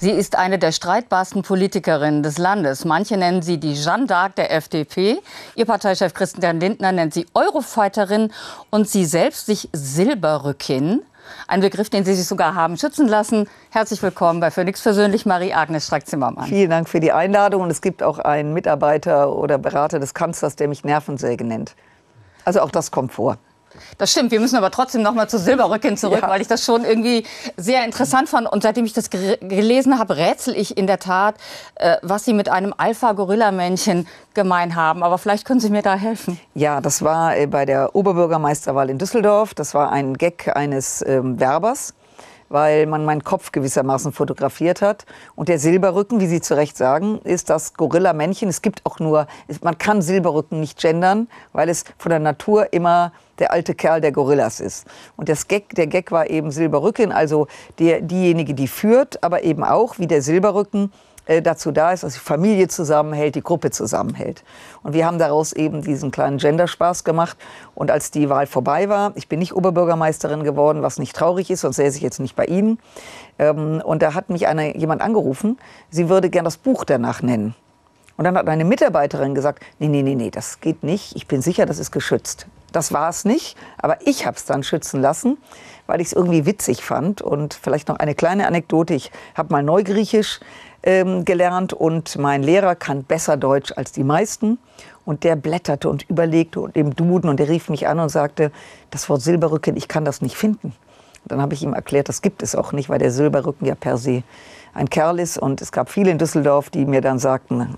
Sie ist eine der streitbarsten Politikerinnen des Landes. Manche nennen sie die Jeanne d'Arc der FDP. Ihr Parteichef Christian Lindner nennt sie Eurofighterin und sie selbst sich Silberrückin. Ein Begriff, den Sie sich sogar haben schützen lassen. Herzlich willkommen bei Phoenix persönlich, Marie-Agnes Strack-Zimmermann. Vielen Dank für die Einladung. Und es gibt auch einen Mitarbeiter oder Berater des Kanzlers, der mich Nervensäge nennt. Also auch das kommt vor. Das stimmt. Wir müssen aber trotzdem noch mal zu Silberrücken zurück, ja. weil ich das schon irgendwie sehr interessant fand. Und seitdem ich das gelesen habe, rätsel ich in der Tat, äh, was Sie mit einem Alpha-Gorilla-Männchen gemein haben. Aber vielleicht können Sie mir da helfen. Ja, das war äh, bei der Oberbürgermeisterwahl in Düsseldorf. Das war ein Gag eines ähm, Werbers weil man meinen Kopf gewissermaßen fotografiert hat. Und der Silberrücken, wie Sie zu Recht sagen, ist das Gorilla-Männchen. Es gibt auch nur, man kann Silberrücken nicht gendern, weil es von der Natur immer der alte Kerl der Gorillas ist. Und das Gag, der Gag war eben Silberrücken, also der, diejenige, die führt, aber eben auch wie der Silberrücken äh, dazu da ist, dass die Familie zusammenhält, die Gruppe zusammenhält. Und wir haben daraus eben diesen kleinen Genderspaß gemacht. Und als die Wahl vorbei war, ich bin nicht Oberbürgermeisterin geworden, was nicht traurig ist, sonst säße ich jetzt nicht bei Ihnen. Ähm, und da hat mich eine, jemand angerufen, sie würde gern das Buch danach nennen. Und dann hat eine Mitarbeiterin gesagt, nee, nee, nee, nee, das geht nicht. Ich bin sicher, das ist geschützt. Das war es nicht, aber ich habe es dann schützen lassen, weil ich es irgendwie witzig fand. Und vielleicht noch eine kleine Anekdote. Ich habe mal Neugriechisch ähm, gelernt und mein Lehrer kann besser Deutsch als die meisten. Und der blätterte und überlegte und im Duden und der rief mich an und sagte, das Wort Silberrücken, ich kann das nicht finden. Dann habe ich ihm erklärt, das gibt es auch nicht, weil der Silberrücken ja per se ein Kerl ist. Und es gab viele in Düsseldorf, die mir dann sagten,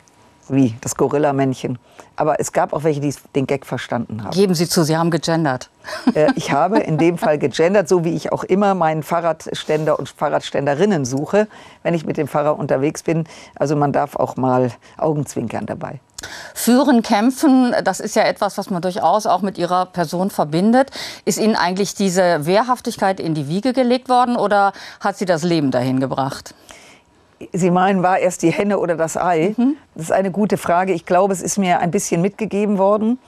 wie das Gorilla-Männchen. Aber es gab auch welche, die den Gag verstanden haben. Geben Sie zu, Sie haben gegendert. Äh, ich habe in dem Fall gegendert, so wie ich auch immer meinen Fahrradständer und Fahrradständerinnen suche, wenn ich mit dem Fahrrad unterwegs bin. Also man darf auch mal Augenzwinkern dabei. Führen, kämpfen, das ist ja etwas, was man durchaus auch mit Ihrer Person verbindet. Ist Ihnen eigentlich diese Wehrhaftigkeit in die Wiege gelegt worden oder hat Sie das Leben dahin gebracht? Sie meinen, war erst die Henne oder das Ei? Mhm. Das ist eine gute Frage. Ich glaube, es ist mir ein bisschen mitgegeben worden.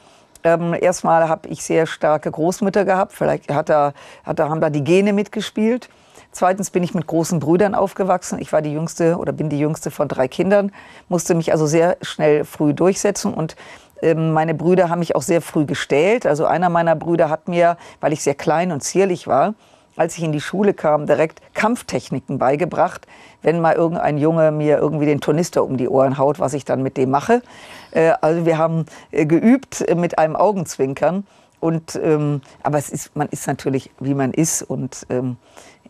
Ähm, erstmal habe ich sehr starke Großmütter gehabt. Vielleicht hat da, hat da, haben da die Gene mitgespielt. Zweitens bin ich mit großen Brüdern aufgewachsen. Ich war die jüngste oder bin die jüngste von drei Kindern, musste mich also sehr schnell früh durchsetzen und ähm, meine Brüder haben mich auch sehr früh gestellt. Also einer meiner Brüder hat mir, weil ich sehr klein und zierlich war, als ich in die Schule kam, direkt Kampftechniken beigebracht. Wenn mal irgendein Junge mir irgendwie den Tornister um die Ohren haut, was ich dann mit dem mache. Äh, also wir haben äh, geübt äh, mit einem Augenzwinkern. Und, ähm, aber es ist, man ist natürlich, wie man ist. Und ähm,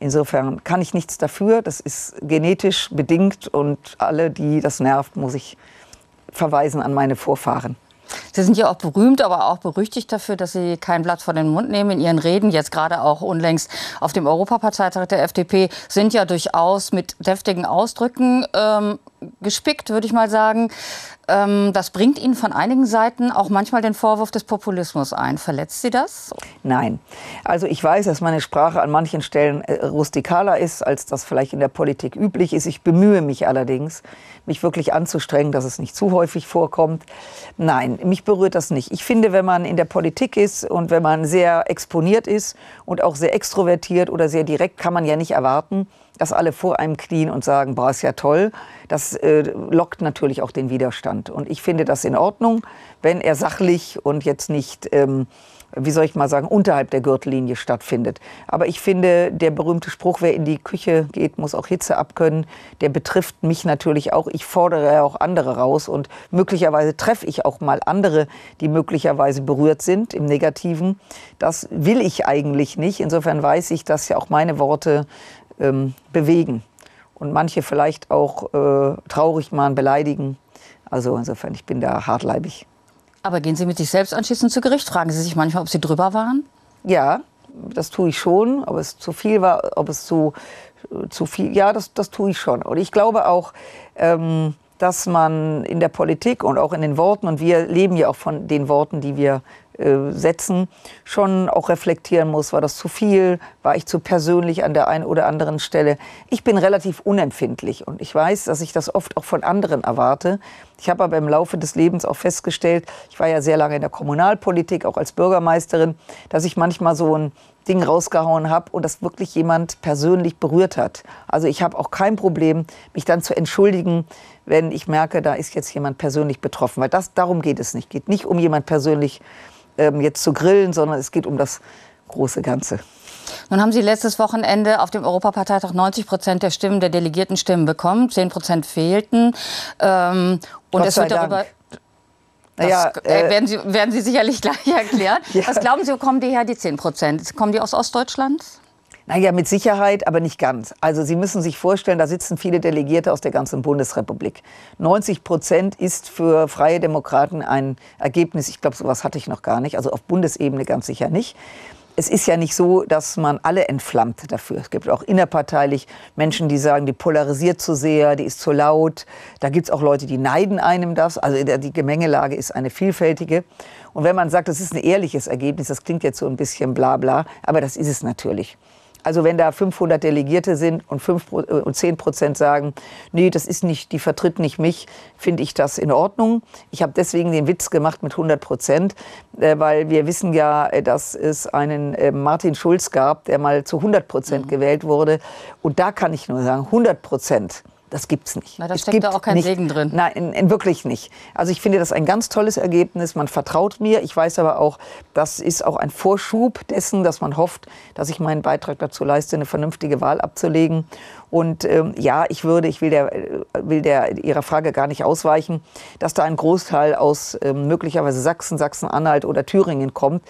insofern kann ich nichts dafür. Das ist genetisch bedingt. Und alle, die das nervt, muss ich verweisen an meine Vorfahren. Sie sind ja auch berühmt, aber auch berüchtigt dafür, dass Sie kein Blatt vor den Mund nehmen in Ihren Reden. Jetzt gerade auch unlängst auf dem Europaparteitag der FDP sind ja durchaus mit deftigen Ausdrücken ähm, gespickt, würde ich mal sagen. Ähm, das bringt Ihnen von einigen Seiten auch manchmal den Vorwurf des Populismus ein. Verletzt Sie das? Nein. Also ich weiß, dass meine Sprache an manchen Stellen äh, rustikaler ist, als das vielleicht in der Politik üblich ist. Ich bemühe mich allerdings, mich wirklich anzustrengen, dass es nicht zu häufig vorkommt. Nein, mich berührt das nicht. Ich finde, wenn man in der Politik ist und wenn man sehr exponiert ist und auch sehr extrovertiert oder sehr direkt, kann man ja nicht erwarten, dass alle vor einem knien und sagen, boah, ist ja toll. Das äh, lockt natürlich auch den Widerstand. Und ich finde das in Ordnung, wenn er sachlich und jetzt nicht, ähm, wie soll ich mal sagen, unterhalb der Gürtellinie stattfindet. Aber ich finde, der berühmte Spruch, wer in die Küche geht, muss auch Hitze abkönnen, der betrifft mich natürlich auch. Ich fordere ja auch andere raus und möglicherweise treffe ich auch mal andere, die möglicherweise berührt sind im Negativen. Das will ich eigentlich nicht. Insofern weiß ich, dass ja auch meine Worte ähm, bewegen und manche vielleicht auch äh, traurig machen, beleidigen. Also insofern, ich bin da hartleibig. Aber gehen Sie mit sich selbst anschließend zu Gericht? Fragen Sie sich manchmal, ob Sie drüber waren? Ja, das tue ich schon. Ob es zu viel war, ob es zu, zu viel, ja, das, das tue ich schon. Und ich glaube auch, ähm, dass man in der Politik und auch in den Worten, und wir leben ja auch von den Worten, die wir äh, setzen, schon auch reflektieren muss, war das zu viel, war ich zu persönlich an der einen oder anderen Stelle. Ich bin relativ unempfindlich und ich weiß, dass ich das oft auch von anderen erwarte. Ich habe aber im Laufe des Lebens auch festgestellt, ich war ja sehr lange in der Kommunalpolitik, auch als Bürgermeisterin, dass ich manchmal so ein Ding rausgehauen habe und das wirklich jemand persönlich berührt hat. Also ich habe auch kein Problem, mich dann zu entschuldigen, wenn ich merke, da ist jetzt jemand persönlich betroffen. Weil das, darum geht es nicht. Es geht nicht um jemand persönlich ähm, jetzt zu grillen, sondern es geht um das große Ganze. Nun haben Sie letztes Wochenende auf dem Europaparteitag 90 Prozent der Stimmen, der delegierten Stimmen bekommen. 10 Prozent fehlten. Ähm, und es wird darüber. Das naja, äh, werden, Sie, werden Sie sicherlich gleich erklären. ja. Was glauben Sie, wo kommen die her, die 10 Prozent? Kommen die aus Ostdeutschland? Naja, mit Sicherheit, aber nicht ganz. Also Sie müssen sich vorstellen, da sitzen viele Delegierte aus der ganzen Bundesrepublik. 90 Prozent ist für Freie Demokraten ein Ergebnis, ich glaube, sowas hatte ich noch gar nicht, also auf Bundesebene ganz sicher nicht es ist ja nicht so, dass man alle entflammt dafür. Es gibt auch innerparteilich Menschen, die sagen, die polarisiert zu sehr, die ist zu laut. Da gibt es auch Leute, die neiden einem das. Also die Gemengelage ist eine vielfältige. Und wenn man sagt, das ist ein ehrliches Ergebnis, das klingt jetzt so ein bisschen bla bla, aber das ist es natürlich. Also wenn da 500 Delegierte sind und, 5, äh, und 10 Prozent sagen, nee, das ist nicht, die vertritt nicht mich, finde ich das in Ordnung. Ich habe deswegen den Witz gemacht mit 100 Prozent, äh, weil wir wissen ja, äh, dass es einen Martin Schulz gab, der mal zu 100 Prozent mhm. gewählt wurde. Und da kann ich nur sagen, 100 Prozent das gibt's nicht. Na, da steckt da auch kein nicht, Segen drin. Nein, in, in wirklich nicht. Also ich finde das ein ganz tolles Ergebnis. Man vertraut mir. Ich weiß aber auch, das ist auch ein Vorschub dessen, dass man hofft, dass ich meinen Beitrag dazu leiste, eine vernünftige Wahl abzulegen. Und ähm, ja, ich würde, ich will der, will der Ihrer Frage gar nicht ausweichen, dass da ein Großteil aus ähm, möglicherweise Sachsen, Sachsen-Anhalt oder Thüringen kommt.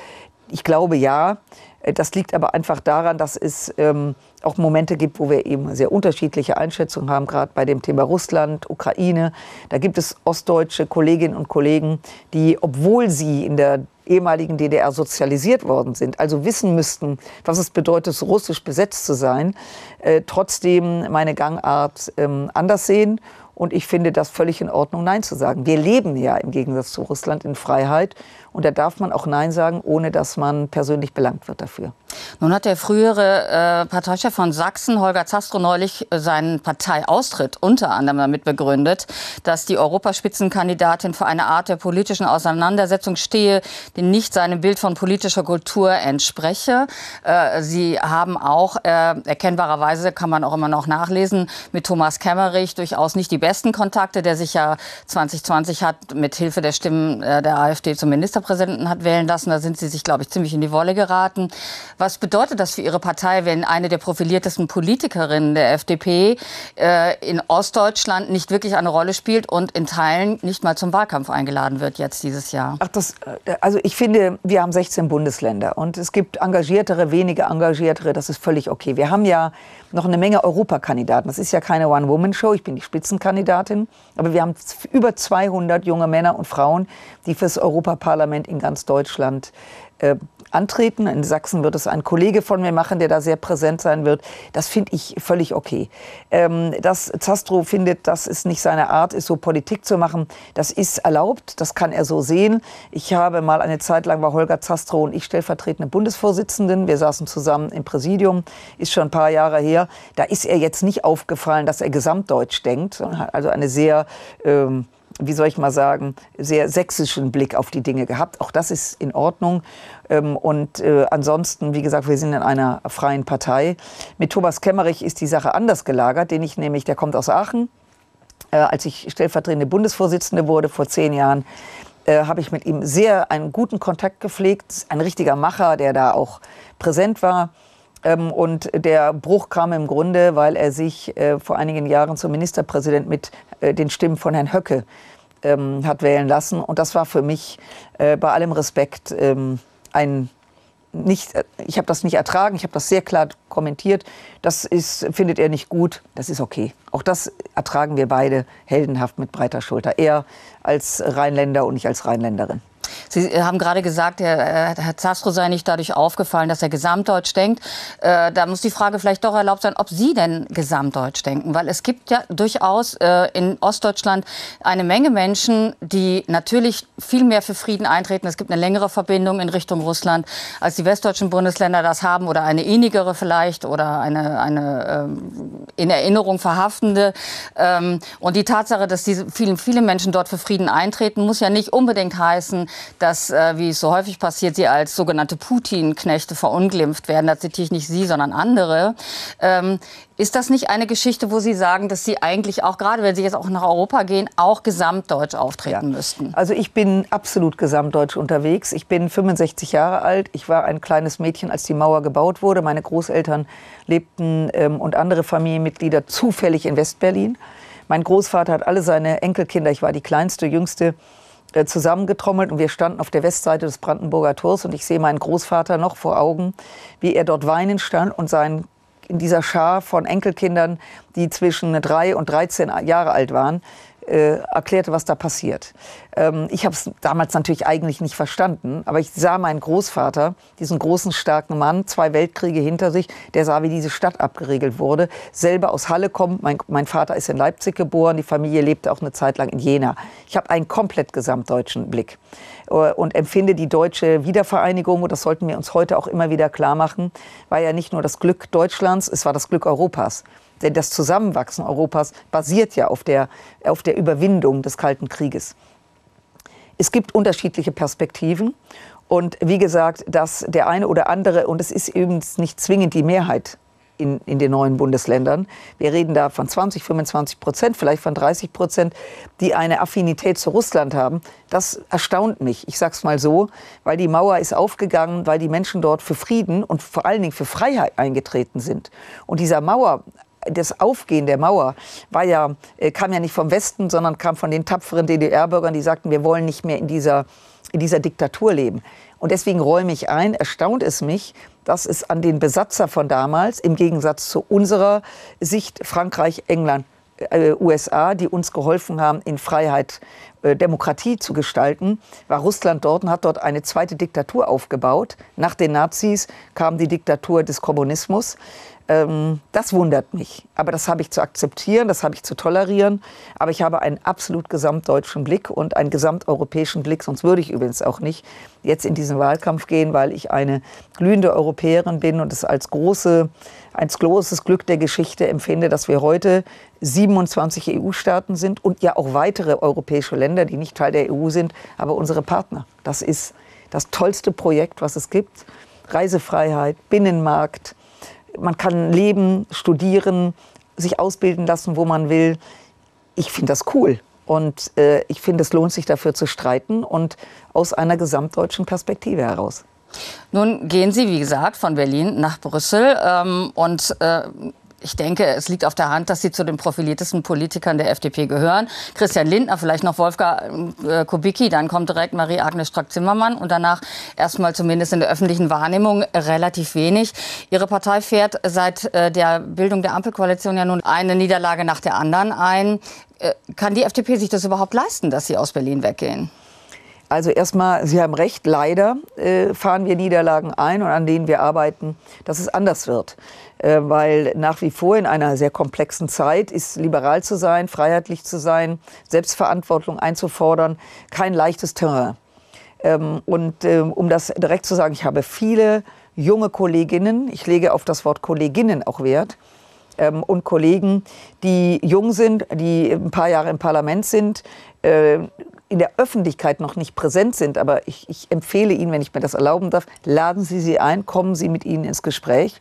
Ich glaube ja. Äh, das liegt aber einfach daran, dass es ähm, auch Momente gibt, wo wir eben sehr unterschiedliche Einschätzungen haben, gerade bei dem Thema Russland, Ukraine. Da gibt es ostdeutsche Kolleginnen und Kollegen, die, obwohl sie in der ehemaligen DDR sozialisiert worden sind, also wissen müssten, was es bedeutet, russisch besetzt zu sein, äh, trotzdem meine Gangart ähm, anders sehen und ich finde das völlig in Ordnung, Nein zu sagen. Wir leben ja im Gegensatz zu Russland in Freiheit. Und da darf man auch Nein sagen, ohne dass man persönlich belangt wird dafür. Nun hat der frühere äh, Parteichef von Sachsen, Holger Zastro, neulich äh, seinen Parteiaustritt unter anderem damit begründet, dass die Europaspitzenkandidatin für eine Art der politischen Auseinandersetzung stehe, die nicht seinem Bild von politischer Kultur entspreche. Äh, Sie haben auch äh, erkennbarerweise, kann man auch immer noch nachlesen, mit Thomas Kemmerich durchaus nicht die besten Kontakte, der sich ja 2020 hat mit Hilfe der Stimmen äh, der AfD zum Ministerpräsidenten Ministerpräsidenten hat wählen lassen. Da sind Sie sich, glaube ich, ziemlich in die Wolle geraten. Was bedeutet das für Ihre Partei, wenn eine der profiliertesten Politikerinnen der FDP äh, in Ostdeutschland nicht wirklich eine Rolle spielt und in Teilen nicht mal zum Wahlkampf eingeladen wird jetzt dieses Jahr? Ach, das, äh, also ich finde, wir haben 16 Bundesländer und es gibt engagiertere, weniger engagiertere. Das ist völlig okay. Wir haben ja noch eine Menge Europakandidaten. Das ist ja keine One-Woman-Show, ich bin die Spitzenkandidatin, aber wir haben über 200 junge Männer und Frauen, die fürs Europaparlament in ganz Deutschland äh, antreten. In Sachsen wird es ein Kollege von mir machen, der da sehr präsent sein wird. Das finde ich völlig okay. Ähm, dass Zastro findet, dass es nicht seine Art ist, so Politik zu machen, das ist erlaubt, das kann er so sehen. Ich habe mal eine Zeit lang war Holger Zastro und ich stellvertretende Bundesvorsitzenden. Wir saßen zusammen im Präsidium, ist schon ein paar Jahre her. Da ist er jetzt nicht aufgefallen, dass er gesamtdeutsch denkt, sondern hat also eine sehr ähm, wie soll ich mal sagen, sehr sächsischen Blick auf die Dinge gehabt. Auch das ist in Ordnung. Ähm, und äh, ansonsten, wie gesagt, wir sind in einer freien Partei. Mit Thomas Kemmerich ist die Sache anders gelagert, den ich nämlich, der kommt aus Aachen. Äh, als ich stellvertretende Bundesvorsitzende wurde vor zehn Jahren, äh, habe ich mit ihm sehr einen guten Kontakt gepflegt. Ein richtiger Macher, der da auch präsent war. Ähm, und der Bruch kam im Grunde, weil er sich vor einigen Jahren zum Ministerpräsident mit den Stimmen von Herrn Höcke ähm, hat wählen lassen. Und das war für mich äh, bei allem Respekt ähm, ein nicht, äh, ich habe das nicht ertragen, ich habe das sehr klar kommentiert. Das ist, findet er nicht gut, das ist okay. Auch das ertragen wir beide heldenhaft mit breiter Schulter. Er als Rheinländer und ich als Rheinländerin. Sie haben gerade gesagt, Herr, Herr Zastro sei nicht dadurch aufgefallen, dass er gesamtdeutsch denkt. Äh, da muss die Frage vielleicht doch erlaubt sein, ob Sie denn gesamtdeutsch denken. Weil es gibt ja durchaus äh, in Ostdeutschland eine Menge Menschen, die natürlich viel mehr für Frieden eintreten. Es gibt eine längere Verbindung in Richtung Russland, als die westdeutschen Bundesländer das haben oder eine innigere vielleicht oder eine, eine ähm, in Erinnerung verhaftende. Ähm, und die Tatsache, dass diese vielen, viele Menschen dort für Frieden eintreten, muss ja nicht unbedingt heißen, dass, äh, wie es so häufig passiert, sie als sogenannte Putin-Knechte verunglimpft werden. Da zitiere ich nicht Sie, sondern andere. Ähm, ist das nicht eine Geschichte, wo Sie sagen, dass Sie eigentlich auch, gerade wenn Sie jetzt auch nach Europa gehen, auch gesamtdeutsch auftreten ja. müssten? Also ich bin absolut gesamtdeutsch unterwegs. Ich bin 65 Jahre alt. Ich war ein kleines Mädchen, als die Mauer gebaut wurde. Meine Großeltern lebten ähm, und andere Familienmitglieder zufällig in Westberlin. Mein Großvater hat alle seine Enkelkinder, ich war die kleinste, jüngste, äh, zusammengetrommelt und wir standen auf der Westseite des Brandenburger Tors und ich sehe meinen Großvater noch vor Augen, wie er dort weinen stand und sein in dieser Schar von Enkelkindern, die zwischen drei und 13 Jahre alt waren, äh, erklärte, was da passiert. Ähm, ich habe es damals natürlich eigentlich nicht verstanden, aber ich sah meinen Großvater, diesen großen, starken Mann, zwei Weltkriege hinter sich, der sah, wie diese Stadt abgeregelt wurde. Selber aus Halle kommt, mein, mein Vater ist in Leipzig geboren, die Familie lebte auch eine Zeit lang in Jena. Ich habe einen komplett gesamtdeutschen Blick. Äh, und empfinde die deutsche Wiedervereinigung, und das sollten wir uns heute auch immer wieder klar machen, war ja nicht nur das Glück Deutschlands, es war das Glück Europas. Denn das Zusammenwachsen Europas basiert ja auf der, auf der Überwindung des Kalten Krieges. Es gibt unterschiedliche Perspektiven. Und wie gesagt, dass der eine oder andere, und es ist eben nicht zwingend die Mehrheit in, in den neuen Bundesländern. Wir reden da von 20, 25 Prozent, vielleicht von 30 Prozent, die eine Affinität zu Russland haben. Das erstaunt mich. Ich sage es mal so, weil die Mauer ist aufgegangen, weil die Menschen dort für Frieden und vor allen Dingen für Freiheit eingetreten sind. Und dieser Mauer das Aufgehen der Mauer war ja, äh, kam ja nicht vom Westen, sondern kam von den tapferen DDR-Bürgern, die sagten, wir wollen nicht mehr in dieser, in dieser Diktatur leben. Und deswegen räume ich ein, erstaunt es mich, dass es an den Besatzer von damals, im Gegensatz zu unserer Sicht Frankreich, England, äh, USA, die uns geholfen haben, in Freiheit äh, Demokratie zu gestalten, war Russland dort und hat dort eine zweite Diktatur aufgebaut. Nach den Nazis kam die Diktatur des Kommunismus. Ähm, das wundert mich. Aber das habe ich zu akzeptieren, das habe ich zu tolerieren. Aber ich habe einen absolut gesamtdeutschen Blick und einen gesamteuropäischen Blick. Sonst würde ich übrigens auch nicht jetzt in diesen Wahlkampf gehen, weil ich eine glühende Europäerin bin und es als große, als großes Glück der Geschichte empfinde, dass wir heute 27 EU-Staaten sind und ja auch weitere europäische Länder, die nicht Teil der EU sind, aber unsere Partner. Das ist das tollste Projekt, was es gibt. Reisefreiheit, Binnenmarkt, man kann leben, studieren, sich ausbilden lassen, wo man will. Ich finde das cool. Und äh, ich finde, es lohnt sich dafür zu streiten und aus einer gesamtdeutschen Perspektive heraus. Nun gehen Sie, wie gesagt, von Berlin nach Brüssel ähm, und äh, ich denke, es liegt auf der Hand, dass Sie zu den profiliertesten Politikern der FDP gehören. Christian Lindner, vielleicht noch Wolfgang äh, Kubicki, dann kommt direkt Marie-Agnes Strack-Zimmermann und danach erstmal zumindest in der öffentlichen Wahrnehmung relativ wenig. Ihre Partei fährt seit äh, der Bildung der Ampelkoalition ja nun eine Niederlage nach der anderen ein. Äh, kann die FDP sich das überhaupt leisten, dass Sie aus Berlin weggehen? Also erstmal, Sie haben recht, leider fahren wir Niederlagen ein und an denen wir arbeiten, dass es anders wird. Äh, weil nach wie vor in einer sehr komplexen Zeit ist liberal zu sein, freiheitlich zu sein, Selbstverantwortung einzufordern, kein leichtes Terrain. Ähm, und äh, um das direkt zu sagen, ich habe viele junge Kolleginnen, ich lege auf das Wort Kolleginnen auch Wert, ähm, und Kollegen, die jung sind, die ein paar Jahre im Parlament sind, äh, in der Öffentlichkeit noch nicht präsent sind, aber ich, ich, empfehle Ihnen, wenn ich mir das erlauben darf, laden Sie sie ein, kommen Sie mit ihnen ins Gespräch.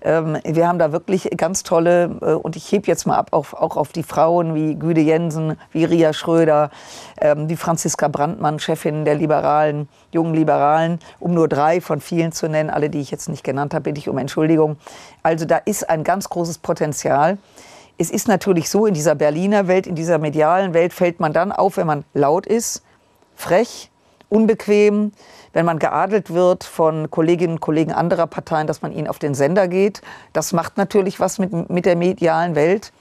Ähm, wir haben da wirklich ganz tolle, äh, und ich hebe jetzt mal ab, auf, auch auf die Frauen wie Güde Jensen, wie Ria Schröder, ähm, wie Franziska Brandmann, Chefin der Liberalen, jungen Liberalen, um nur drei von vielen zu nennen, alle, die ich jetzt nicht genannt habe, bitte ich um Entschuldigung. Also da ist ein ganz großes Potenzial. Es ist natürlich so, in dieser Berliner Welt, in dieser medialen Welt fällt man dann auf, wenn man laut ist, frech, unbequem, wenn man geadelt wird von Kolleginnen und Kollegen anderer Parteien, dass man ihnen auf den Sender geht. Das macht natürlich was mit, mit der medialen Welt.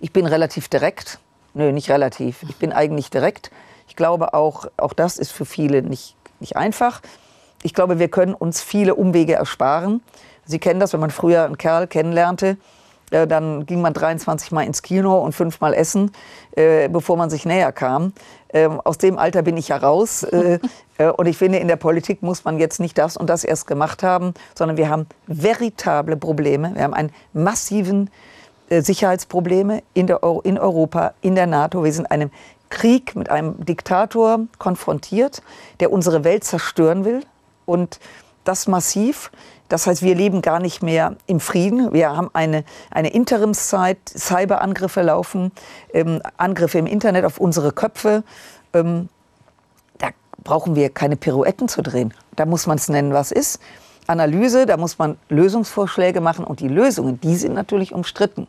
Ich bin relativ direkt. Nö, nicht relativ. Ich bin eigentlich direkt. Ich glaube auch, auch das ist für viele nicht, nicht einfach. Ich glaube, wir können uns viele Umwege ersparen. Sie kennen das, wenn man früher einen Kerl kennenlernte, dann ging man 23 Mal ins Kino und fünfmal essen, äh, bevor man sich näher kam. Ähm, aus dem Alter bin ich ja raus. Äh, äh, und ich finde, in der Politik muss man jetzt nicht das und das erst gemacht haben, sondern wir haben veritable Probleme. Wir haben einen massiven äh, Sicherheitsprobleme in, der Euro, in Europa, in der NATO. Wir sind einem Krieg mit einem Diktator konfrontiert, der unsere Welt zerstören will und das massiv. Das heißt, wir leben gar nicht mehr im Frieden. Wir haben eine, eine Interimszeit, Cyberangriffe laufen, ähm, Angriffe im Internet auf unsere Köpfe. Ähm, da brauchen wir keine Pirouetten zu drehen. Da muss man es nennen, was ist. Analyse, da muss man Lösungsvorschläge machen und die Lösungen, die sind natürlich umstritten.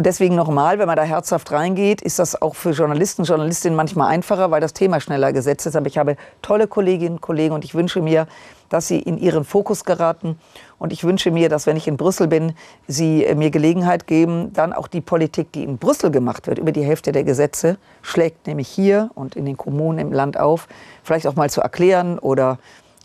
Und deswegen nochmal, wenn man da herzhaft reingeht, ist das auch für Journalisten, Journalistinnen manchmal einfacher, weil das Thema schneller gesetzt ist. Aber ich habe tolle Kolleginnen und Kollegen und ich wünsche mir, dass sie in ihren Fokus geraten. Und ich wünsche mir, dass wenn ich in Brüssel bin, sie äh, mir Gelegenheit geben, dann auch die Politik, die in Brüssel gemacht wird, über die Hälfte der Gesetze, schlägt nämlich hier und in den Kommunen im Land auf, vielleicht auch mal zu erklären oder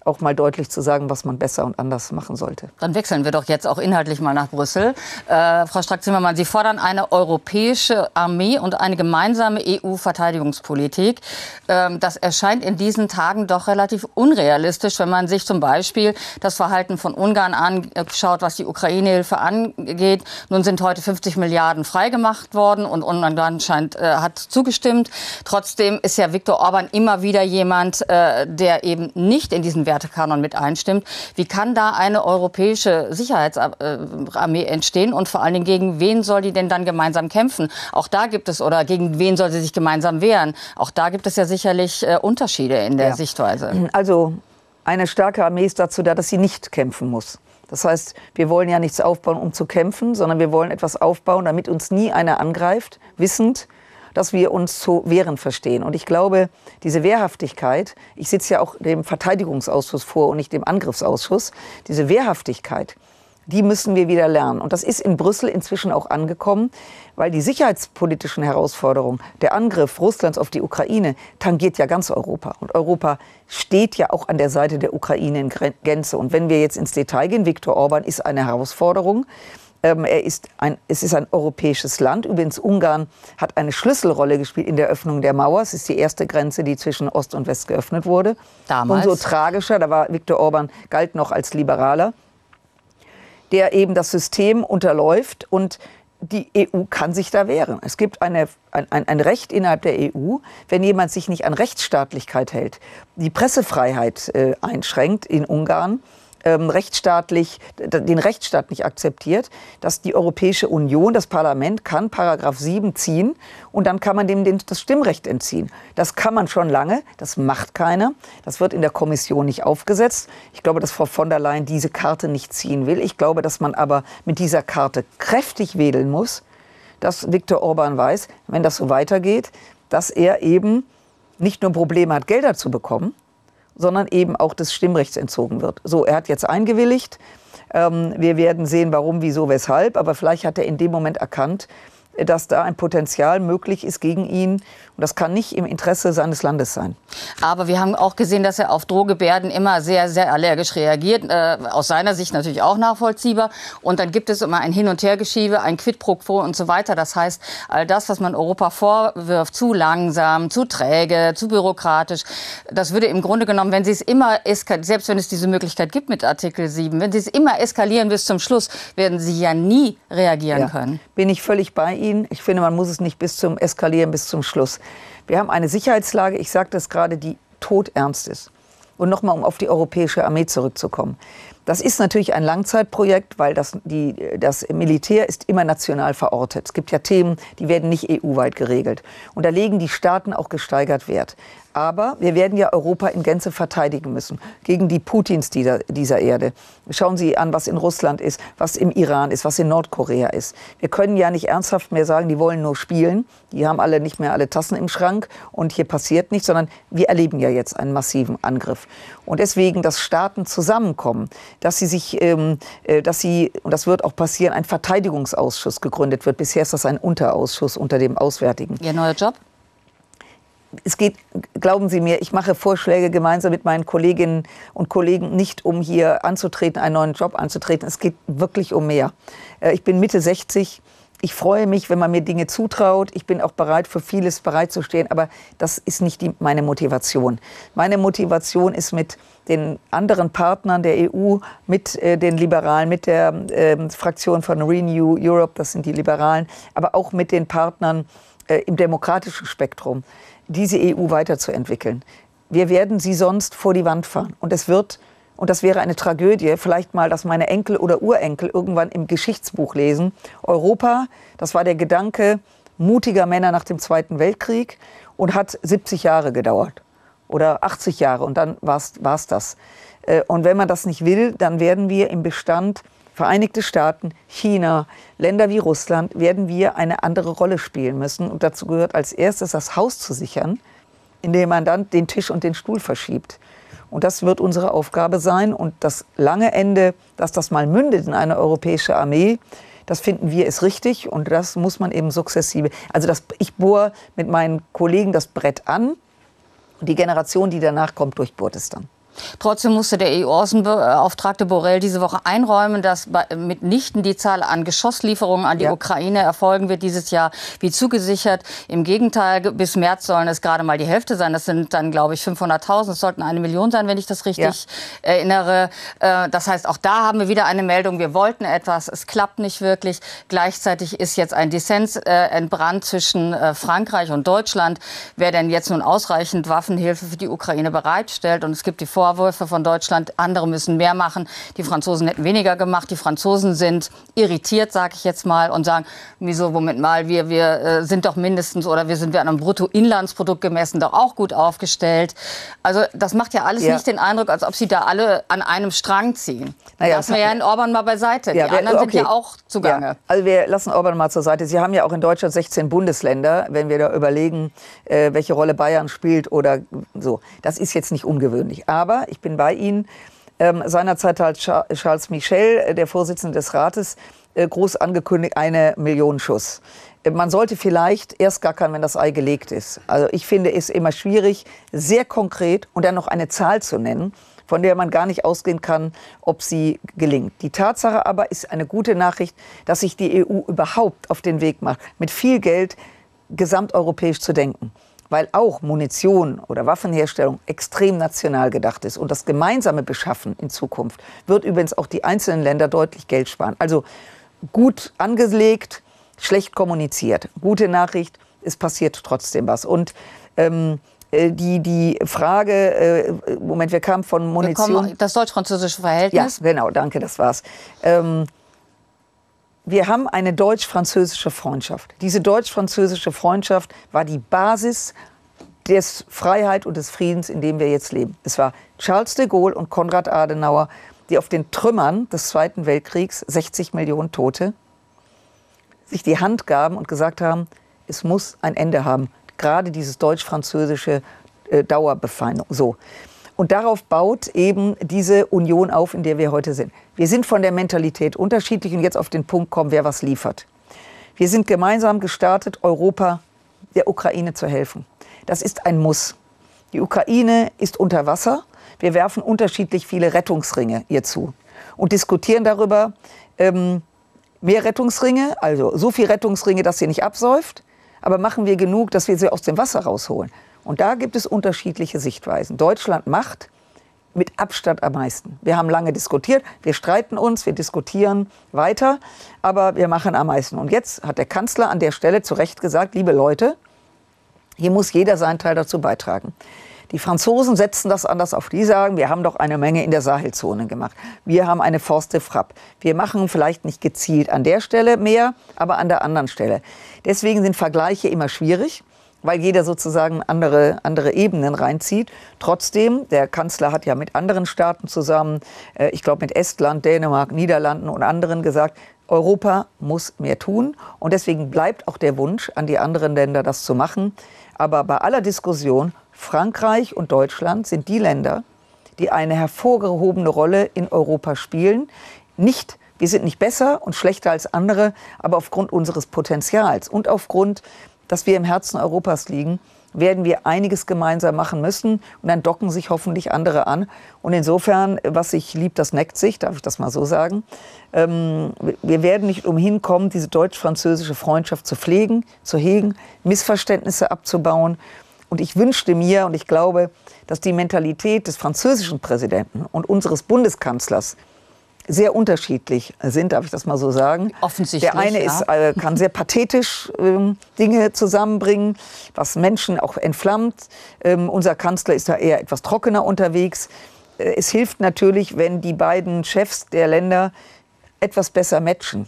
auch mal deutlich zu sagen, was man besser und anders machen sollte. Dann wechseln wir doch jetzt auch inhaltlich mal nach Brüssel. Äh, Frau Strack-Zimmermann, Sie fordern eine europäische Armee und eine gemeinsame EU-Verteidigungspolitik. Ähm, das erscheint in diesen Tagen doch relativ unrealistisch, wenn man sich zum Beispiel das Verhalten von Ungarn anschaut, was die Ukraine-Hilfe angeht. Nun sind heute 50 Milliarden freigemacht worden und Ungarn scheint, äh, hat zugestimmt. Trotzdem ist ja Viktor Orban immer wieder jemand, äh, der eben nicht in diesen Wert Wertekanon mit einstimmt. Wie kann da eine europäische Sicherheitsarmee entstehen und vor allen Dingen gegen wen soll die denn dann gemeinsam kämpfen? Auch da gibt es oder gegen wen soll sie sich gemeinsam wehren? Auch da gibt es ja sicherlich äh, Unterschiede in der ja. Sichtweise. Also eine starke Armee ist dazu da, dass sie nicht kämpfen muss. Das heißt, wir wollen ja nichts aufbauen, um zu kämpfen, sondern wir wollen etwas aufbauen, damit uns nie einer angreift, wissend, dass wir uns zu wehren verstehen. Und ich glaube, diese Wehrhaftigkeit, ich sitze ja auch dem Verteidigungsausschuss vor und nicht dem Angriffsausschuss, diese Wehrhaftigkeit, die müssen wir wieder lernen. Und das ist in Brüssel inzwischen auch angekommen, weil die sicherheitspolitischen Herausforderungen, der Angriff Russlands auf die Ukraine, tangiert ja ganz Europa. Und Europa steht ja auch an der Seite der Ukraine in Gänze. Und wenn wir jetzt ins Detail gehen, Viktor Orban ist eine Herausforderung. Ähm, er ist ein, es ist ein europäisches Land. Übrigens, Ungarn hat eine Schlüsselrolle gespielt in der Öffnung der Mauer. Es ist die erste Grenze, die zwischen Ost und West geöffnet wurde. Damals. Umso tragischer, da war Viktor Orban, galt noch als Liberaler, der eben das System unterläuft und die EU kann sich da wehren. Es gibt eine, ein, ein, Recht innerhalb der EU, wenn jemand sich nicht an Rechtsstaatlichkeit hält, die Pressefreiheit äh, einschränkt in Ungarn, ähm, rechtsstaatlich, den Rechtsstaat nicht akzeptiert, dass die Europäische Union, das Parlament kann Paragraph 7 ziehen und dann kann man dem den, das Stimmrecht entziehen. Das kann man schon lange, das macht keiner. Das wird in der Kommission nicht aufgesetzt. Ich glaube, dass Frau von der Leyen diese Karte nicht ziehen will. Ich glaube, dass man aber mit dieser Karte kräftig wedeln muss, dass Viktor Orban weiß, wenn das so weitergeht, dass er eben nicht nur Probleme hat, Gelder zu bekommen, sondern eben auch des Stimmrechts entzogen wird. So, er hat jetzt eingewilligt. Ähm, wir werden sehen, warum, wieso, weshalb. Aber vielleicht hat er in dem Moment erkannt, dass da ein Potenzial möglich ist gegen ihn. Und das kann nicht im Interesse seines Landes sein. Aber wir haben auch gesehen, dass er auf Drohgebärden immer sehr, sehr allergisch reagiert. Äh, aus seiner Sicht natürlich auch nachvollziehbar. Und dann gibt es immer ein Hin- und Hergeschiebe, ein Quid pro quo und so weiter. Das heißt, all das, was man Europa vorwirft, zu langsam, zu träge, zu bürokratisch, das würde im Grunde genommen, wenn sie es immer, selbst wenn es diese Möglichkeit gibt mit Artikel 7, wenn sie es immer eskalieren bis zum Schluss, werden sie ja nie reagieren ja, können. Bin ich völlig bei Ihnen ihn. Ich finde, man muss es nicht bis zum Eskalieren, bis zum Schluss. Wir haben eine Sicherheitslage, ich sage das gerade, die todernst ist. Und nochmal, um auf die europäische Armee zurückzukommen. Das ist natürlich ein Langzeitprojekt, weil das, die, das Militär ist immer national verortet. Es gibt ja Themen, die werden nicht EU-weit geregelt. Und da legen die Staaten auch gesteigert Wert. Aber wir werden ja Europa in Gänze verteidigen müssen gegen die Putins dieser, dieser Erde. Schauen Sie an, was in Russland ist, was im Iran ist, was in Nordkorea ist. Wir können ja nicht ernsthaft mehr sagen, die wollen nur spielen. Die haben alle nicht mehr alle Tassen im Schrank und hier passiert nichts, sondern wir erleben ja jetzt einen massiven Angriff. Und deswegen, dass Staaten zusammenkommen, dass sie sich, ähm, äh, dass sie, und das wird auch passieren, ein Verteidigungsausschuss gegründet wird. Bisher ist das ein Unterausschuss unter dem Auswärtigen. Ihr neuer Job? es geht, glauben Sie mir, ich mache Vorschläge gemeinsam mit meinen Kolleginnen und Kollegen nicht, um hier anzutreten, einen neuen Job anzutreten. Es geht wirklich um mehr. Äh, ich bin Mitte 60. Ich freue mich, wenn man mir Dinge zutraut. Ich bin auch bereit, für vieles bereitzustehen. Aber das ist nicht die, meine Motivation. Meine Motivation ist mit den anderen Partnern der EU, mit äh, den Liberalen, mit der äh, Fraktion von Renew Europe, das sind die Liberalen, aber auch mit den Partnern äh, im demokratischen Spektrum, diese EU weiterzuentwickeln. Wir werden sie sonst vor die Wand fahren. Und es wird, und das wäre eine Tragödie, vielleicht mal, dass meine Enkel oder Urenkel irgendwann im Geschichtsbuch lesen. Europa, das war der Gedanke mutiger Männer nach dem Zweiten Weltkrieg und hat 70 Jahre gedauert oder 80 Jahre und dann war es das. Äh, und wenn man das nicht will, dann werden wir im Bestand Vereinigte Staaten, China, Länder wie Russland, werden wir eine andere Rolle spielen müssen. Und dazu gehört als erstes das Haus zu sichern, indem man dann den Tisch und den Stuhl verschiebt. Und das wird unsere Aufgabe sein. Und das lange Ende, dass das mal mündet in eine europäische Armee, das finden wir ist richtig. Und das muss man eben sukzessive. Also das, ich bohre mit meinen Kollegen das Brett an. Und die Generation, die danach kommt, durchbohrt es dann. Trotzdem musste der EU-Außenbeauftragte Borrell diese Woche einräumen, dass mitnichten die Zahl an Geschosslieferungen an die ja. Ukraine erfolgen wird dieses Jahr wie zugesichert. Im Gegenteil, bis März sollen es gerade mal die Hälfte sein. Das sind dann, glaube ich, 500.000. Es sollten eine Million sein, wenn ich das richtig ja. erinnere. Äh, das heißt, auch da haben wir wieder eine Meldung. Wir wollten etwas, es klappt nicht wirklich. Gleichzeitig ist jetzt ein Dissens äh, entbrannt zwischen äh, Frankreich und Deutschland, wer denn jetzt nun ausreichend Waffenhilfe für die Ukraine bereitstellt. Und es gibt die Vor Vorwürfe von Deutschland, andere müssen mehr machen, die Franzosen hätten weniger gemacht. Die Franzosen sind irritiert, sage ich jetzt mal, und sagen, wieso, womit mal, wir, wir äh, sind doch mindestens oder wir sind wir an einem Bruttoinlandsprodukt gemessen doch auch gut aufgestellt. Also das macht ja alles ja. nicht den Eindruck, als ob sie da alle an einem Strang ziehen. Naja, lassen wir ja in Orban mal beiseite. Ja, die anderen okay. sind ja auch zugange. Ja, also wir lassen Orban mal zur Seite. Sie haben ja auch in Deutschland 16 Bundesländer, wenn wir da überlegen, äh, welche Rolle Bayern spielt oder so. Das ist jetzt nicht ungewöhnlich. Aber aber, ich bin bei Ihnen, ähm, seinerzeit hat Charles Michel, äh, der Vorsitzende des Rates, äh, groß angekündigt, eine Million Schuss. Äh, man sollte vielleicht erst gackern, wenn das Ei gelegt ist. Also ich finde es immer schwierig, sehr konkret und dann noch eine Zahl zu nennen, von der man gar nicht ausgehen kann, ob sie gelingt. Die Tatsache aber ist eine gute Nachricht, dass sich die EU überhaupt auf den Weg macht, mit viel Geld gesamteuropäisch zu denken weil auch Munition oder Waffenherstellung extrem national gedacht ist. Und das gemeinsame Beschaffen in Zukunft wird übrigens auch die einzelnen Länder deutlich Geld sparen. Also gut angelegt, schlecht kommuniziert. Gute Nachricht, es passiert trotzdem was. Und ähm, äh, die, die Frage, äh, Moment, wir kamen von Munition. Kommen, das deutsch-französische Verhältnis. Ja, genau, danke, das war's. Ähm, wir haben eine deutsch-französische Freundschaft. Diese deutsch-französische Freundschaft war die Basis des Freiheit und des Friedens, in dem wir jetzt leben. Es war Charles de Gaulle und Konrad Adenauer, die auf den Trümmern des Zweiten Weltkriegs, 60 Millionen Tote, sich die Hand gaben und gesagt haben, es muss ein Ende haben. Gerade dieses deutsch-französische äh, Dauerbefeindung. So. Und darauf baut eben diese Union auf, in der wir heute sind. Wir sind von der Mentalität unterschiedlich und jetzt auf den Punkt kommen, wer was liefert. Wir sind gemeinsam gestartet, Europa der Ukraine zu helfen. Das ist ein Muss. Die Ukraine ist unter Wasser. Wir werfen unterschiedlich viele Rettungsringe ihr zu und diskutieren darüber, ähm, mehr Rettungsringe, also so viele Rettungsringe, dass sie nicht absäuft, aber machen wir genug, dass wir sie aus dem Wasser rausholen. Und da gibt es unterschiedliche Sichtweisen. Deutschland macht mit Abstand am meisten. Wir haben lange diskutiert, wir streiten uns, wir diskutieren weiter, aber wir machen am meisten. Und jetzt hat der Kanzler an der Stelle zu Recht gesagt, liebe Leute, hier muss jeder seinen Teil dazu beitragen. Die Franzosen setzen das anders auf. Die sagen, wir haben doch eine Menge in der Sahelzone gemacht. Wir haben eine Force de Frappe. Wir machen vielleicht nicht gezielt an der Stelle mehr, aber an der anderen Stelle. Deswegen sind Vergleiche immer schwierig weil jeder sozusagen andere, andere Ebenen reinzieht. Trotzdem, der Kanzler hat ja mit anderen Staaten zusammen, äh, ich glaube mit Estland, Dänemark, Niederlanden und anderen gesagt, Europa muss mehr tun. Und deswegen bleibt auch der Wunsch an die anderen Länder, das zu machen. Aber bei aller Diskussion, Frankreich und Deutschland sind die Länder, die eine hervorgehobene Rolle in Europa spielen. Nicht, wir sind nicht besser und schlechter als andere, aber aufgrund unseres Potenzials und aufgrund dass wir im Herzen Europas liegen, werden wir einiges gemeinsam machen müssen. Und dann docken sich hoffentlich andere an. Und insofern, was sich liebt, das neckt sich, darf ich das mal so sagen. Ähm, wir werden nicht umhin kommen, diese deutsch-französische Freundschaft zu pflegen, zu hegen, Missverständnisse abzubauen. Und ich wünschte mir und ich glaube, dass die Mentalität des französischen Präsidenten und unseres Bundeskanzlers sehr unterschiedlich sind, darf ich das mal so sagen. Offensichtlich. Der eine ja. ist, äh, kann sehr pathetisch ähm, Dinge zusammenbringen, was Menschen auch entflammt. Ähm, unser Kanzler ist da eher etwas trockener unterwegs. Äh, es hilft natürlich, wenn die beiden Chefs der Länder etwas besser matchen.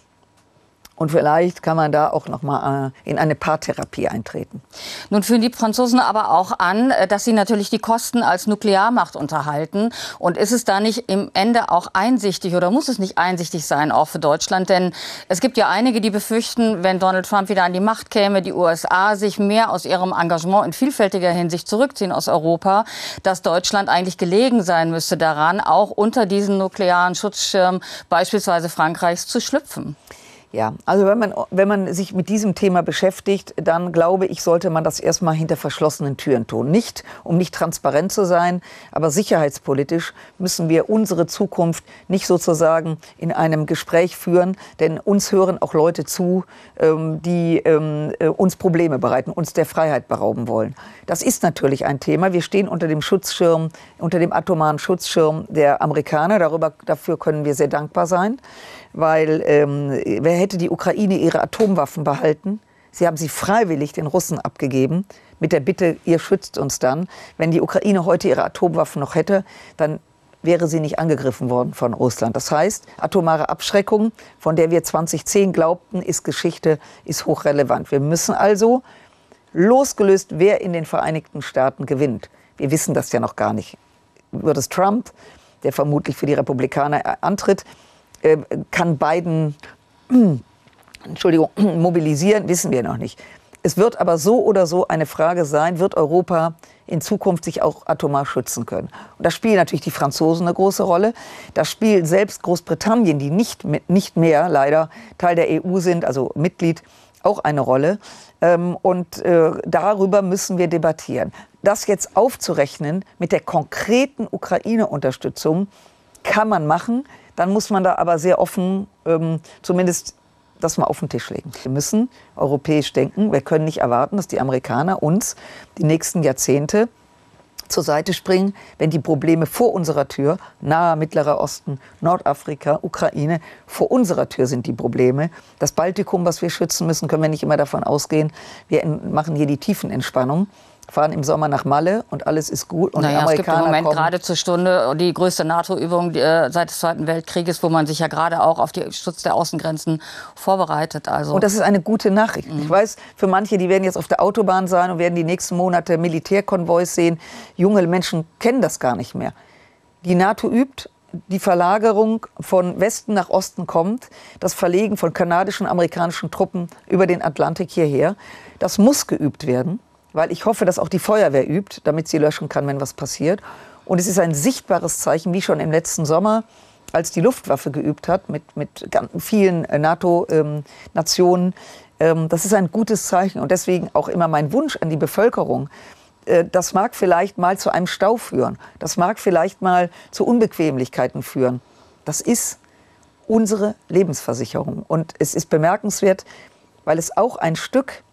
Und vielleicht kann man da auch noch mal äh, in eine Paartherapie eintreten. Nun führen die Franzosen aber auch an, äh, dass sie natürlich die Kosten als Nuklearmacht unterhalten. Und ist es da nicht im Ende auch einsichtig oder muss es nicht einsichtig sein, auch für Deutschland? Denn es gibt ja einige, die befürchten, wenn Donald Trump wieder an die Macht käme, die USA sich mehr aus ihrem Engagement in vielfältiger Hinsicht zurückziehen aus Europa, dass Deutschland eigentlich gelegen sein müsste daran, auch unter diesen nuklearen Schutzschirm beispielsweise Frankreichs zu schlüpfen. Ja, also wenn man, wenn man sich mit diesem Thema beschäftigt, dann glaube ich, sollte man das erstmal hinter verschlossenen Türen tun. Nicht, um nicht transparent zu sein, aber sicherheitspolitisch müssen wir unsere Zukunft nicht sozusagen in einem Gespräch führen, denn uns hören auch Leute zu, ähm, die ähm, äh, uns Probleme bereiten, uns der Freiheit berauben wollen. Das ist natürlich ein Thema. Wir stehen unter dem Schutzschirm, unter dem atomaren Schutzschirm der Amerikaner. Darüber, dafür können wir sehr dankbar sein weil ähm, wer hätte die Ukraine ihre Atomwaffen behalten? Sie haben sie freiwillig den Russen abgegeben, mit der Bitte, ihr schützt uns dann. Wenn die Ukraine heute ihre Atomwaffen noch hätte, dann wäre sie nicht angegriffen worden von Russland. Das heißt, atomare Abschreckung, von der wir 2010 glaubten, ist Geschichte, ist hochrelevant. Wir müssen also, losgelöst, wer in den Vereinigten Staaten gewinnt, wir wissen das ja noch gar nicht, wird es Trump, der vermutlich für die Republikaner antritt, kann Biden Entschuldigung, mobilisieren, wissen wir noch nicht. Es wird aber so oder so eine Frage sein, wird Europa in Zukunft sich auch atomar schützen können? Und da spielen natürlich die Franzosen eine große Rolle. Da spielt selbst Großbritannien, die nicht, nicht mehr leider Teil der EU sind, also Mitglied, auch eine Rolle. Ähm, und äh, darüber müssen wir debattieren. Das jetzt aufzurechnen mit der konkreten Ukraine-Unterstützung kann man machen. Dann muss man da aber sehr offen, ähm, zumindest das mal auf den Tisch legen. Wir müssen europäisch denken. Wir können nicht erwarten, dass die Amerikaner uns die nächsten Jahrzehnte zur Seite springen, wenn die Probleme vor unserer Tür, nahe Mittlerer Osten, Nordafrika, Ukraine, vor unserer Tür sind die Probleme. Das Baltikum, was wir schützen müssen, können wir nicht immer davon ausgehen, wir machen hier die Tiefenentspannung fahren im Sommer nach Malle und alles ist gut. Und naja, die Amerikaner es gibt im Moment gerade zur Stunde die größte NATO-Übung äh, seit des Zweiten Weltkrieges, wo man sich ja gerade auch auf den Schutz der Außengrenzen vorbereitet. Also. Und das ist eine gute Nachricht. Mhm. Ich weiß, für manche, die werden jetzt auf der Autobahn sein und werden die nächsten Monate Militärkonvois sehen. Junge Menschen kennen das gar nicht mehr. Die NATO übt, die Verlagerung von Westen nach Osten kommt, das Verlegen von kanadischen, amerikanischen Truppen über den Atlantik hierher. Das muss geübt werden weil ich hoffe, dass auch die Feuerwehr übt, damit sie löschen kann, wenn was passiert. Und es ist ein sichtbares Zeichen, wie schon im letzten Sommer, als die Luftwaffe geübt hat mit, mit vielen äh, NATO-Nationen. Ähm, das ist ein gutes Zeichen und deswegen auch immer mein Wunsch an die Bevölkerung. Äh, das mag vielleicht mal zu einem Stau führen. Das mag vielleicht mal zu Unbequemlichkeiten führen. Das ist unsere Lebensversicherung. Und es ist bemerkenswert, weil es auch ein Stück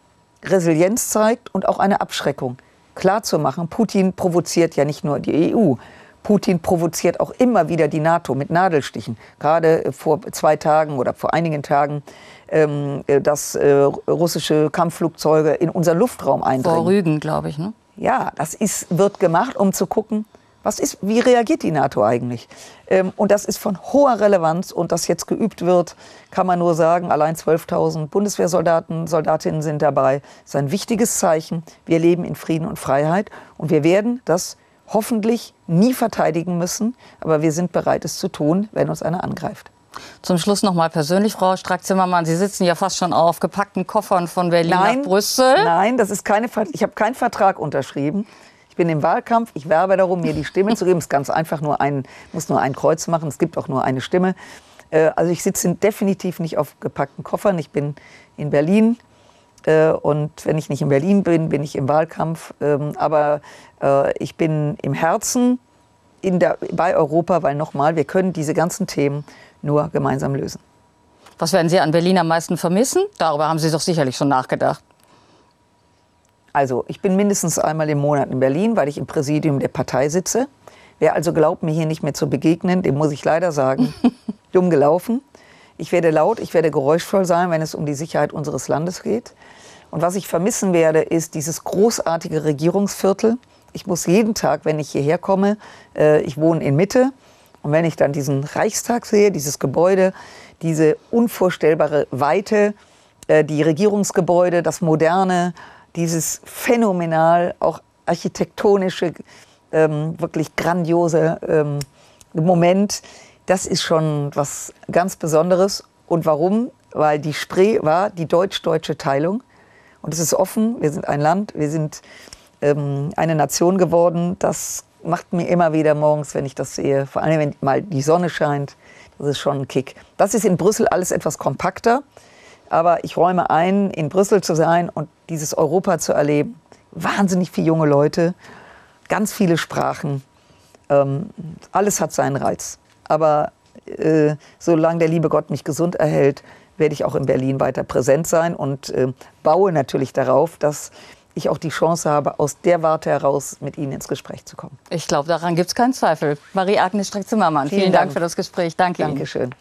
Resilienz zeigt und auch eine Abschreckung. Klar zu machen, Putin provoziert ja nicht nur die EU. Putin provoziert auch immer wieder die NATO mit Nadelstichen. Gerade vor zwei Tagen oder vor einigen Tagen, ähm, dass äh, russische Kampfflugzeuge in unser Luftraum eindringen. Vor Rügen, glaube ich. Ne? Ja, das ist, wird gemacht, um zu gucken, was ist, wie reagiert die NATO eigentlich? Ähm, und das ist von hoher Relevanz und das jetzt geübt wird, kann man nur sagen, allein 12.000 Bundeswehrsoldaten, Soldatinnen sind dabei. Das ist ein wichtiges Zeichen. Wir leben in Frieden und Freiheit und wir werden das hoffentlich nie verteidigen müssen, aber wir sind bereit, es zu tun, wenn uns einer angreift. Zum Schluss noch mal persönlich, Frau Strack-Zimmermann. Sie sitzen ja fast schon auf gepackten Koffern von Berlin nein, nach Brüssel. Nein, das ist keine, ich habe keinen Vertrag unterschrieben. Ich bin im Wahlkampf, ich werbe darum, mir die Stimme zu geben. Es ist ganz einfach, nur ein, muss nur ein Kreuz machen. Es gibt auch nur eine Stimme. Äh, also ich sitze definitiv nicht auf gepackten Koffern. Ich bin in Berlin. Äh, und wenn ich nicht in Berlin bin, bin ich im Wahlkampf. Ähm, aber äh, ich bin im Herzen der, bei Europa, weil nochmal, wir können diese ganzen Themen nur gemeinsam lösen. Was werden Sie an Berlin am meisten vermissen? Darüber haben Sie doch sicherlich schon nachgedacht. Also ich bin mindestens einmal im Monat in Berlin, weil ich im Präsidium der Partei sitze. Wer also glaubt, mir hier nicht mehr zu begegnen, dem muss ich leider sagen, dumm gelaufen. Ich werde laut, ich werde geräuschvoll sein, wenn es um die Sicherheit unseres Landes geht. Und was ich vermissen werde, ist dieses großartige Regierungsviertel. Ich muss jeden Tag, wenn ich hierher komme, äh, ich wohne in Mitte, und wenn ich dann diesen Reichstag sehe, dieses Gebäude, diese unvorstellbare Weite, äh, die Regierungsgebäude, das Moderne, dieses phänomenal auch architektonische, ähm, wirklich grandiose ähm, Moment, das ist schon was ganz Besonderes. Und warum? Weil die Spree war die deutsch-deutsche Teilung. Und es ist offen, wir sind ein Land, wir sind ähm, eine Nation geworden. Das macht mir immer wieder morgens, wenn ich das sehe, vor allem wenn mal die Sonne scheint, das ist schon ein Kick. Das ist in Brüssel alles etwas kompakter, aber ich räume ein, in Brüssel zu sein und dieses Europa zu erleben. Wahnsinnig viele junge Leute, ganz viele Sprachen, ähm, alles hat seinen Reiz. Aber äh, solange der liebe Gott mich gesund erhält, werde ich auch in Berlin weiter präsent sein und äh, baue natürlich darauf, dass ich auch die Chance habe, aus der Warte heraus mit Ihnen ins Gespräch zu kommen. Ich glaube, daran gibt es keinen Zweifel. Marie-Agnes Streck-Zimmermann, vielen, vielen Dank. Dank. für das Gespräch. Danke Dankeschön. Ihnen.